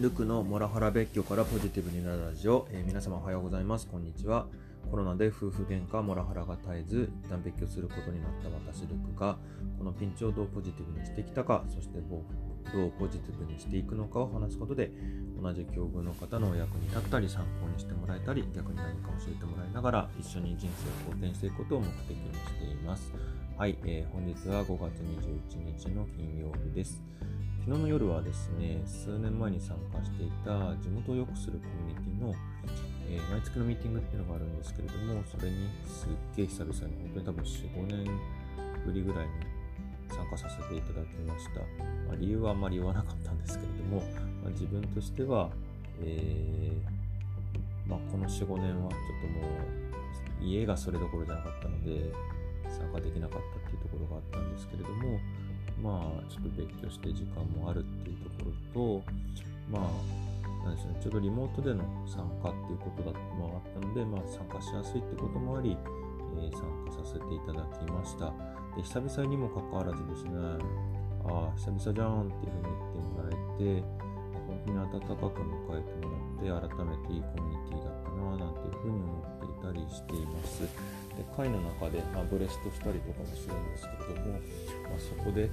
ルクのモラハラ別居からポジティブになるラジオ、えー皆様おはようございます。こんにちは。コロナで夫婦喧嘩、モラハラが絶えず、一旦別居することになった私ルクが、このピンチをどうポジティブにしてきたか、そしてどうポジティブにしていくのかを話すことで、同じ境遇の方のお役に立ったり、参考にしてもらえたり、逆に何か教えてもらいながら、一緒に人生を好転していくことを目的にしています。はい、えー本日は5月21日の金曜日です。昨日の夜はですね、数年前に参加していた地元を良くするコミュニティの、えー毎月のミーティングっていうのがあるんですけれども、それにすっげえ久々に、本当に多分4、5年ぶりぐらいに参加させていただきました。まあ、理由はあんまり言わなかったんですけれども、まあ、自分としては、えーまあ、この4、5年はちょっともう家がそれどころじゃなかったので、参加できなかったっていうところがあったんですけれども、まあ、ちょっと別居して時間もあるっていうところと、まあ、なんでしょうね、ちょうどリモートでの参加っていうことだったのがあったので、まあ、参加しやすいってこともあり、えー参加させていただきました。で、久々にもかかわらずですね、ああ、久々じゃんっていうふうに言ってもらえて、本当に温かく迎えてもらって、改めていいコミュニティだったななんていうふうに思っていたりしています。で、会の中で、まあ、ブレストしたりとかもするんですけれども、まあ、そこで、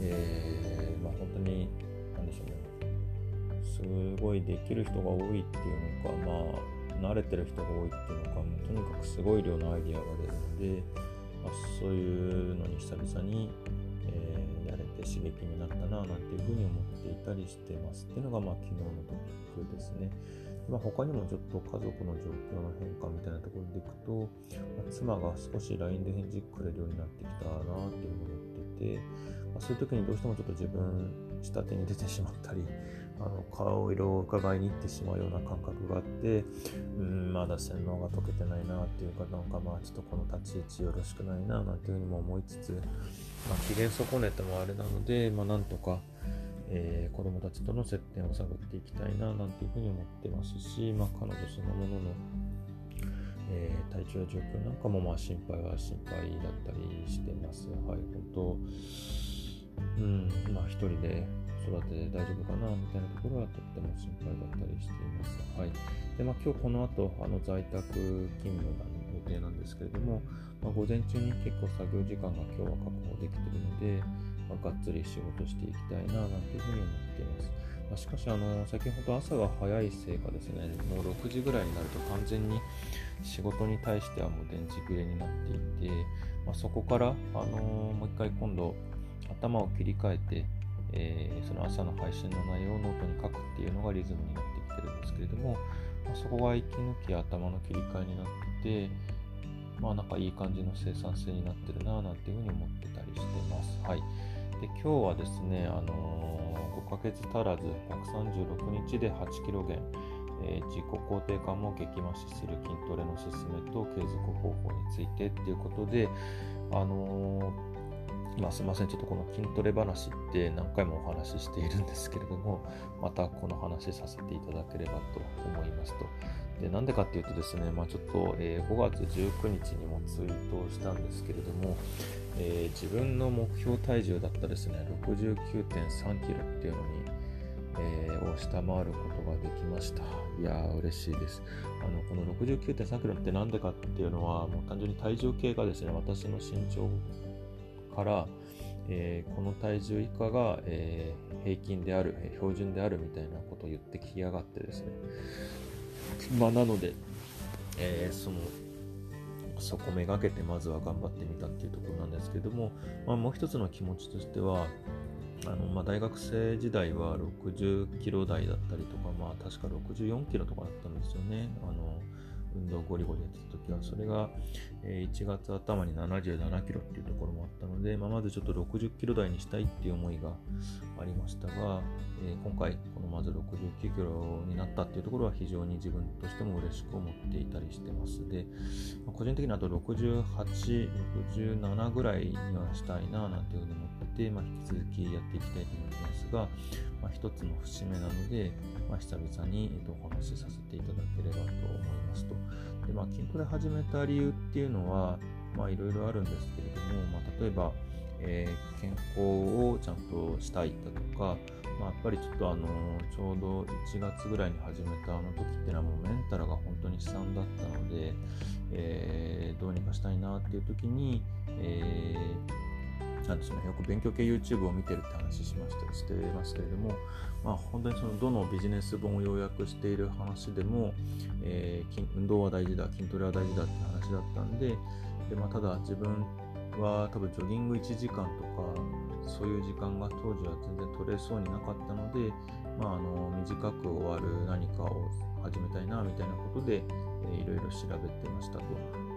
えーまあ、本当に、なんでしょうね、すごいできる人が多いっていうのか、まあ、慣れてる人が多いっていうのか、もうとにかくすごい量のアイデアが出るので、まあ、そういうのに久々に、えーやれて刺激になったななんていうふうに思っていたりしてますっていうのが、まあ、昨日のトピックですね。まあ、他にもちょっと家族の状況の変化みたいなところでいくと、まあ妻が少し LINE で返事くれるようになってきたなっていうふうに思ってて、まあ、そういう時にどうしてもちょっと自分下手に出てしまったり、あの顔色を伺いに行ってしまうような感覚があって、うん、まだ洗脳が解けてないなっていうか、なんかまあちょっとこの立ち位置よろしくないななんていうふうにも思いつつ、まあ、機嫌損ねてもあれなので、まあ、なんとか、えー子供たちとの接点を探っていきたいななんていうふうに思ってますし、まあ、彼女そのものの、えー体調や状況なんかもまあ心配は心配だったりしてます。はい、本当、うん、まあ一人で育てで大丈夫かなみたいなところはとっても心配だったりしています。はい。で、まあ今日この後、あの在宅勤務が予定なんですけれども、まあ、午前中に結構作業時間が今日は確保できているので、まあ、がっつり仕事していきたいななんていうふうに思っています。まあ、しかし、あの、先ほど朝が早いせいかですね、もう6時ぐらいになると完全に仕事に対してはもう電池切れになっていて、まあ、そこから、あのもう一回今度頭を切り替えて、えーその朝の配信の内容をノートに書くっていうのがリズムになってきてるんですけれども、まあ、そこが息抜き頭の切り替えになってて、まあなんかいい感じの生産性になってるなぁなんていうふうに思ってたりしてます。はい。で、今日はですね、あのー5ヶ月足らず136日で8キロ減、えー自己肯定感も激増しする筋トレの勧めと継続方法についてっていうことで、あのーまあ、すみません、ちょっとこの筋トレ話って何回もお話ししているんですけれども、またこの話させていただければと思いますと。で、なんでかっていうとですね、まあ、ちょっと、え5月19日にもツイートをしたんですけれども、えー自分の目標体重だったですね、69.3キロっていうのに、えーを下回ることができました。いやー、嬉しいです。あの、この69.3キロってなんでかっていうのは、もう単純に体重計がですね、私の身長から、えーこの体重以下が、えー平均である、え標準であるみたいなことを言ってきやがってですね。まあ、なので、えーその、そこめがけてまずは頑張ってみたっていうところなんですけども、まあ、もう一つの気持ちとしては、あのまあ、大学生時代は60キロ台だったりとか、まあ、確か64キロとかだったんですよね。あの運動ゴリゴリやってた時は、それが、え1月頭に77キロっていうところもあったので、まあ、まずちょっと60キロ台にしたいっていう思いがありましたが、えー今回、このまず69キロになったっていうところは非常に自分としても嬉しく思っていたりしてます。で、まあ個人的にあと68、67ぐらいにはしたいななんていうふうに思って、まあ、引き続きやっていきたいと思ってますが、まあ、一つの節目なので、まあ、久々に、えっと、お話しさせていただければと思いますと。で、まあ、筋トレ始めた理由っていうのは、まあ、いろいろあるんですけれども、まあ、例えば、えー健康をちゃんとしたいだとか、まあ、やっぱりちょっとあのちょうど1月ぐらいに始めたあの時っていうのはもうメンタルが本当に悲惨だったので、えー、どうにかしたいなっていう時に、えー、なんですね、よく勉強系 YouTube を見てるって話しましたしてますけれども、まあ、本当にそのどのビジネス本を要約している話でも、えー、運動は大事だ筋トレは大事だって話だったんでで、まあ、ただ自分は多分ジョギング1時間とかそういう時間が当時は全然取れそうになかったので、まあ、あの短く終わる何かを始めたいなみたいなことで、えー、いろいろ調べてましたと。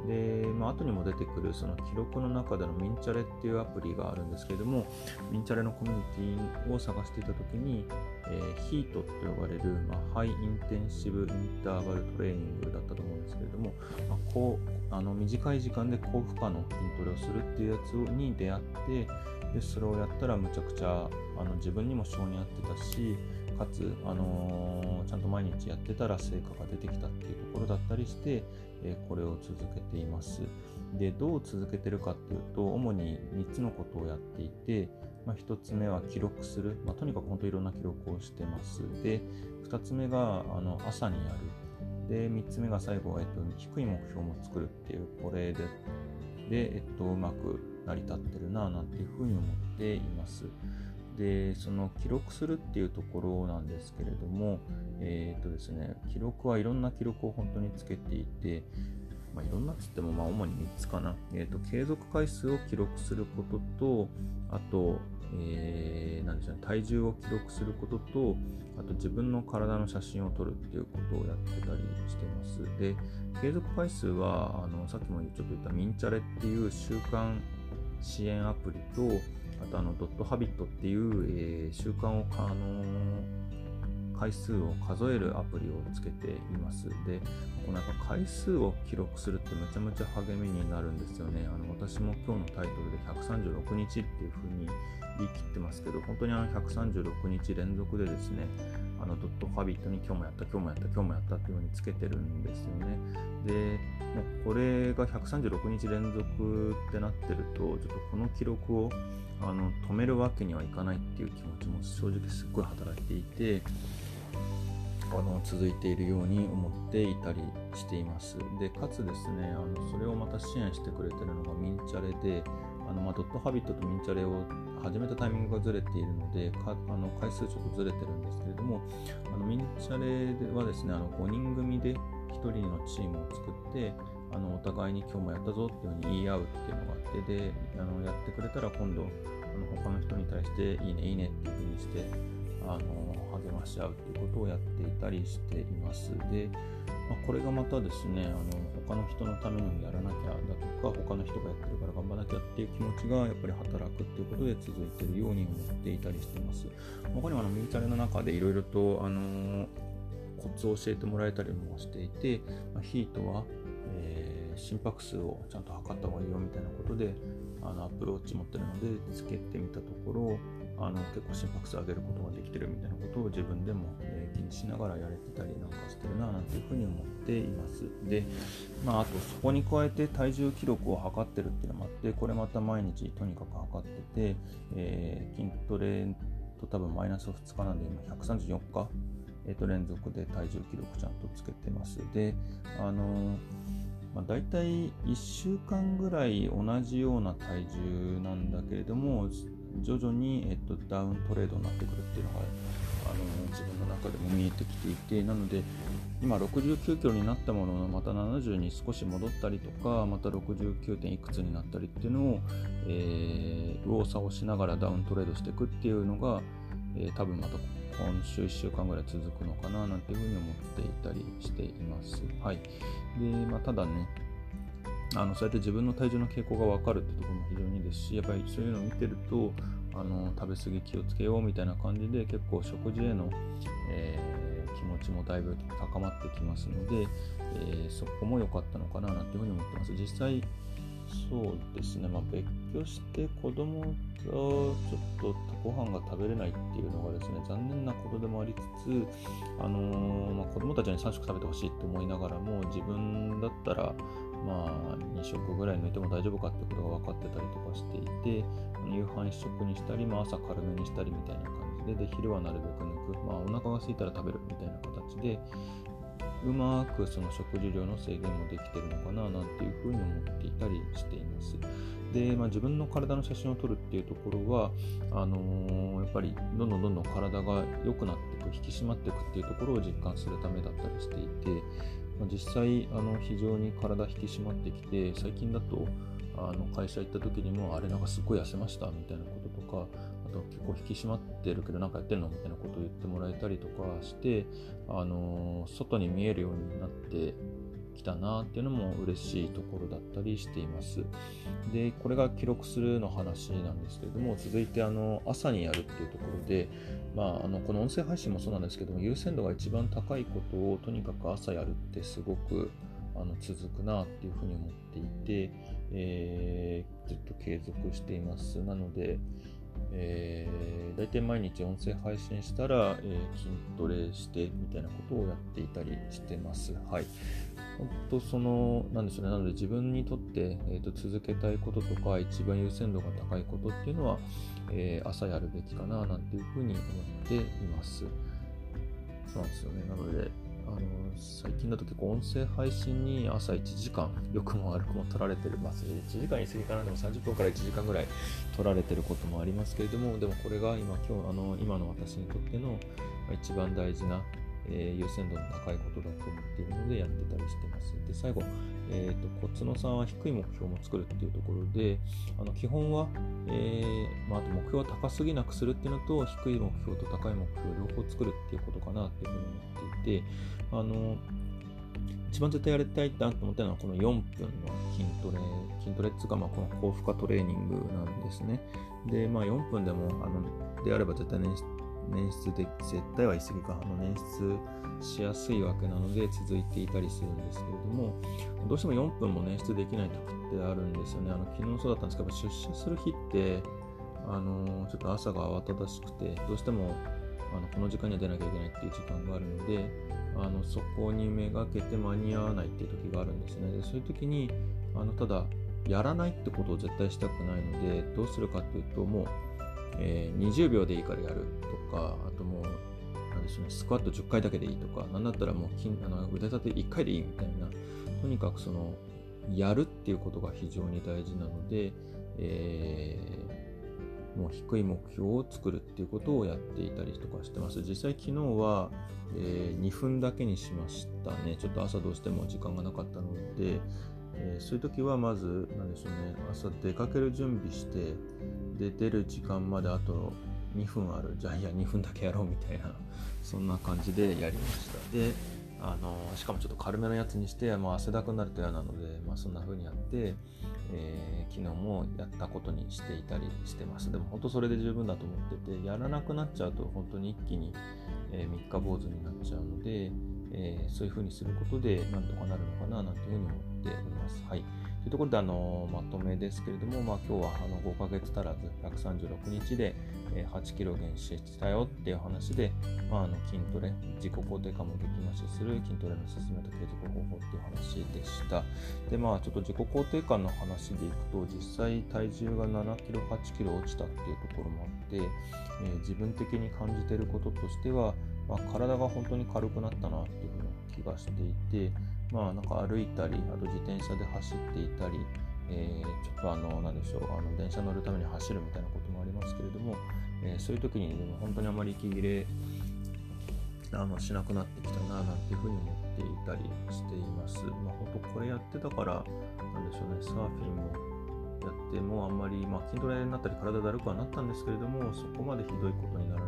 で、まあ後にも出てくるその記録の中でのミンチャレっていうアプリがあるんですけれども、ミンチャレのコミュニティを探していたときに、えー、ヒートと呼ばれる、まあ、ハイインテンシブインターバルトレーニングだったと思うんですけれども、まあ、こうあの短い時間で高負荷の筋トレをするっていうやつに出会ってでそれをやったらむちゃくちゃあの自分にも性に合ってたしかつ、あのー、ちゃんと毎日やってたら成果が出てきたっていうところだったりして、え、これを続けています。で、どう続けてるかっていうと、主に3つのことをやっていて、まあ、1つ目は記録する。まあ、とにかく本当いろんな記録をしてます。で、2つ目があの朝にやる。で、3つ目が最後は、えっと、低い目標も作るっていう、これで、で、えっと、うまく成り立ってるな、なんていうふうに思っています。で、その記録するっていうところなんですけれども、えっ、とですね、記録はいろんな記録を本当につけていて、まあ、いろんなつっても、まあ、主に3つかな。えっ、と、継続回数を記録することと、あと、えー、なんでしょうね、体重を記録することと、あと自分の体の写真を撮るっていうことをやってたりしてます。で、継続回数は、あのさっきもちょっと言ったミンチャレっていう習慣支援アプリと、あとあのドットハビットっていう、えー、習慣を、あの、回数を数えるアプリをつけています。で、このやっぱ回数を記録するってめちゃめちゃ励みになるんですよね。あの私も今日のタイトルで136日っていうふうに言い切ってますけど、本当にあの136日連続でですね、あのドットハビットに今日もやった、今日もやった、今日もやったっていうふうにつけてるんですよね。で、もうこれが136日連続ってなってると、ちょっとこの記録をあの止めるわけにはいかないっていう気持ちも正直すっごい働いていて、あの続いているように思っていたりしています。で、かつですね、あのそれをまた支援してくれてるのがミンチャレで、あのまあ、ドットハビットとミンチャレを始めたタイミングがずれているので、かあの回数ちょっとずれてるんですけれども、あのミンチャレはですね、あの5人組で1人のチームを作って、あのお互いに今日もやったぞっていうふうに言い合うっていうのがあって、で、あのやってくれたら今度、あの他の人に対していいね、いいねっていうふうにして、あの励まし合うということをやっていたりしています。で、まあ、これがまたですね、あの他の人のためにやらなきゃだとか、他の人がやってるから頑張らなきゃっていう気持ちがやっぱり働くっていうことで続いてるように思っていたりしてます。他にもあのミニチャレの中でいろいろと、あのコツを教えてもらえたりもしていて、まあ、ヒートは、えー、心拍数をちゃんと測った方がいいよみたいなことで、あのアプルウォッチ持ってるのでつけてみたところ、あの結構心拍数上げることができてるみたいなことを自分でも、えー、気にしながらやれてたりなんかしてるななんていうふうに思っています。で、まあ、あとそこに加えて体重記録を測ってるっていうのもあって、これまた毎日とにかく測ってて、えー、筋トレと多分マイナス2日なんで今134日、えー、と連続で体重記録ちゃんとつけてます。で、あのーまあ、大体1週間ぐらい同じような体重なんだけれども徐々に、えっと、ダウントレードになってくるっていうのがあの自分の中でも見えてきていてなので今69キロになったもののまた70に少し戻ったりとかまた69点いくつになったりっていうのを、えー、右往左往しながらダウントレードしていくっていうのが、えー、多分また今週1週間ぐらい続くのかななんていうふうに思っていたりしています。はい。で、まあ、ただね、あのそうやって自分の体重の傾向が分かるってところも非常にいいですしやっぱりそういうのを見てるとあの食べ過ぎ気をつけようみたいな感じで結構食事への、えー、気持ちもだいぶ高まってきますので、えー、そこも良かったのかななんていうふうに思ってます。実際そうですね、まあ、別居して子供とちょっとご飯が食べれないっていうのがですね残念なことでもありつつ、あのーまあ、子供たちに3食食べてほしいって思いながらも自分だったらまあ、2食ぐらい抜いても大丈夫かってことが分かってたりとかしていて、夕飯1食にしたり、まあ、朝軽めにしたりみたいな感じでで昼はなるべく抜く、まあ、お腹が空いたら食べるみたいな形でうまくその食事量の制限もできてるのかななんていうふうに思っていたりしています。で、まあ、自分の体の写真を撮るっていうところはあのー、やっぱりどんどんどんどん体が良くなっていく引き締まっていくっていうところを実感するためだったりしていて、ま、実際あの非常に体引き締まってきて最近だとあの会社行った時にもあれなんかすっごい痩せましたみたいなこととかあと結構引き締まってるけどなんかやってんのみたいなことを言ってもらえたりとかしてあの外に見えるようになってきたなっていうのも嬉しいところだったりしています。で、これが記録するの話なんですけれども、続いてあの朝にやるっていうところで、まあ、あのこの音声配信もそうなんですけども、優先度が一番高いことをとにかく朝やるってすごくあの続くなっていうふうに思っていて、えー、ずっと継続しています。なので、えー、大体毎日音声配信したら、えー、筋トレしてみたいなことをやっていたりしてます。はい。本当その、なんでしょうね。なので自分にとって、えーと、続けたいこととか、一番優先度が高いことっていうのは、えー、朝やるべきかな、なんていうふうに思っています。そうなんですよね。なので、あの最近だと結構音声配信に朝1時間、良くも悪くも取られてる、まあ、1時間に過ぎかな、でも30分から1時間ぐらい取られてることもありますけれども、でもこれが今、今日、あの今の私にとっての一番大事なえー、優先度の高いことだと思っているのでやってたりしてます。で、最後、えーと、コツノさんは低い目標も作るっていうところで、あの基本は、えー、まあ、あと目標を高すぎなくするっていうのと、低い目標と高い目標を両方作るっていうことかなっていうふうに思っていて、あの一番絶対やりたいなと思ったのはこの4分の筋トレ、筋トレっていうか、まあ、この高負荷トレーニングなんですね。で、まあ4分でも、あの、であれば絶対ね、捻出で絶対は言い過ぎかあの捻出しやすいわけなので続いていたりするんですけれどもどうしても4分も捻出できない時ってあるんですよね。あの昨日そうだったんですけど出社する日ってあのちょっと朝が慌ただしくてどうしてもあのこの時間には出なきゃいけないっていう時間があるのであのそこにめがけて間に合わないっていう時があるんですね。でそういう時にあのただやらないってことを絶対したくないのでどうするかっていうともうえー、20秒でいいからやるとか、あともう、なんでしょうね、スクワット10回だけでいいとか、なんだったらもう筋あの腕立て1回でいいみたいな、とにかくその、やるっていうことが非常に大事なので、えー、もう低い目標を作るっていうことをやっていたりとかしてます。実際昨日は、えー、2分だけにしましたね。ちょっと朝どうしても時間がなかったので、えー、そういう時はまず、なんでしょうね、朝出かける準備して、で、出る時間まであと2分ある。じゃあ、いや、2分だけやろうみたいな、そんな感じでやりました。で、あのしかもちょっと軽めのやつにして、まあ、汗だくになると嫌なので、まあ、そんな風にやって、えー、昨日もやったことにしていたりしてます。でも本当それで十分だと思ってて、やらなくなっちゃうと本当に一気に、えー、三日坊主になっちゃうので、えー、そういうふうにすることでなんとかなるのかななんていうふうに思っております。はい。というところであのまとめですけれども、まあ、今日はあの5ヶ月足らず136日で8キロ減脂したよっていう話で、まあ、あの筋トレ、自己肯定感も激増しする筋トレの進めた継続方法っていう話でした。で、まあちょっと自己肯定感の話でいくと、実際体重が7キロ、8キロ落ちたっていうところもあって、えー、自分的に感じてることとしては、まあ、体が本当に軽くなったなっていうふうな気がしていて、まあなんか歩いたり、あと自転車で走っていたり、えー、ちょっとあの、なんでしょう、あの電車乗るために走るみたいなこともありますけれども、えー、そういう時に、ね、本当にあまり息切れあのしなくなってきたな、なんていうふうに思っていたりしています。まあ本当これやってたから、なんでしょうね、サーフィンもやってもあんまり、まあ、筋トレになったり体だるくはなったんですけれども、そこまでひどいことになら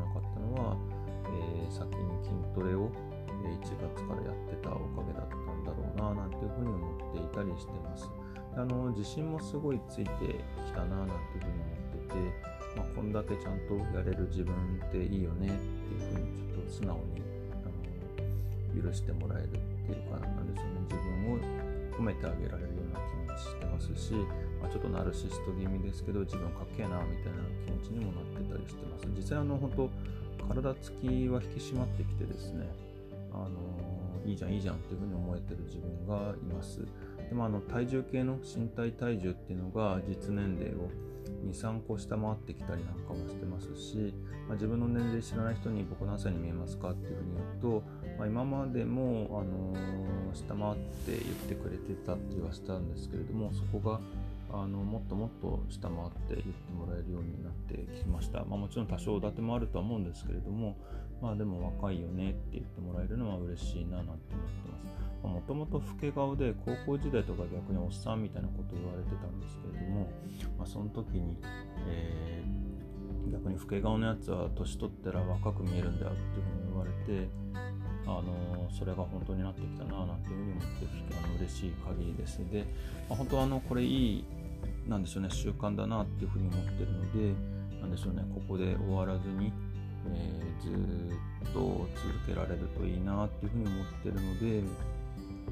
月からやってたおかげだったんだろうななんていうふうに思っていたりしてます。あの自信もすごいついてきたななんていうふうに思ってて、まあ、こんだけちゃんとやれる自分っていいよねっていうふうにちょっと素直にあの許してもらえるっていうかなんでしょうね自分を褒めてあげられるような気持ちしてますし、まあ、ちょっとナルシスト気味ですけど自分かっけえなみたいな気持ちにもなってたりしてます実際あの本当体つきは引き締まってきてですねあのいいじゃんいいじゃんっていうふうに思えてる自分がいます。でもあの体重計の身体体重っていうのが実年齢を23個下回ってきたりなんかもしてますし、まあ、自分の年齢知らない人に僕何歳に見えますかっていうふうに言うと、まあ、今までも、あのー、下回って言ってくれてたって言わせたんですけれどもそこがあのもっともっと下回って言ってもらえるようになってきました、まあ、もちろん多少おだてもあるとは思うんですけれどもまあでも若いよねって言ってもらえるのは嬉しいななんて思ってます。もともと老け顔で高校時代とか逆におっさんみたいなこと言われてたんですけれども、まあ、その時に、えー、逆に老け顔のやつは年取ったら若く見えるんだよっていうふうに言われてあのそれが本当になってきたななんていうふうに思ってあの嬉しい限りです。で、まあ、本当はあのこれいいなんでしょうね習慣だなっていうふうに思ってるのでなんでしょうねここで終わらずに、えー、ずっと続けられるといいなっていうふうに思ってるので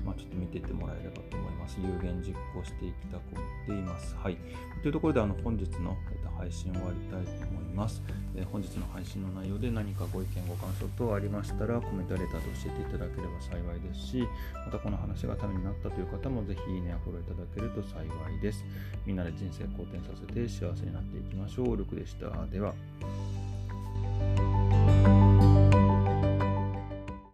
まあ、ちょっと見てってもらえればと思います。有言実行していきたく思っています。はい。というところで、あの本日の、えっと、配信終わりたいと思います、えー、本日の配信の内容で何かご意見、ご感想等ありましたら、コメントレターで教えていただければ幸いですし、またこの話がためになったという方も、ぜひいいねやフォローいただけると幸いです。みんなで人生好転させて幸せになっていきましょう。ルクでした。では。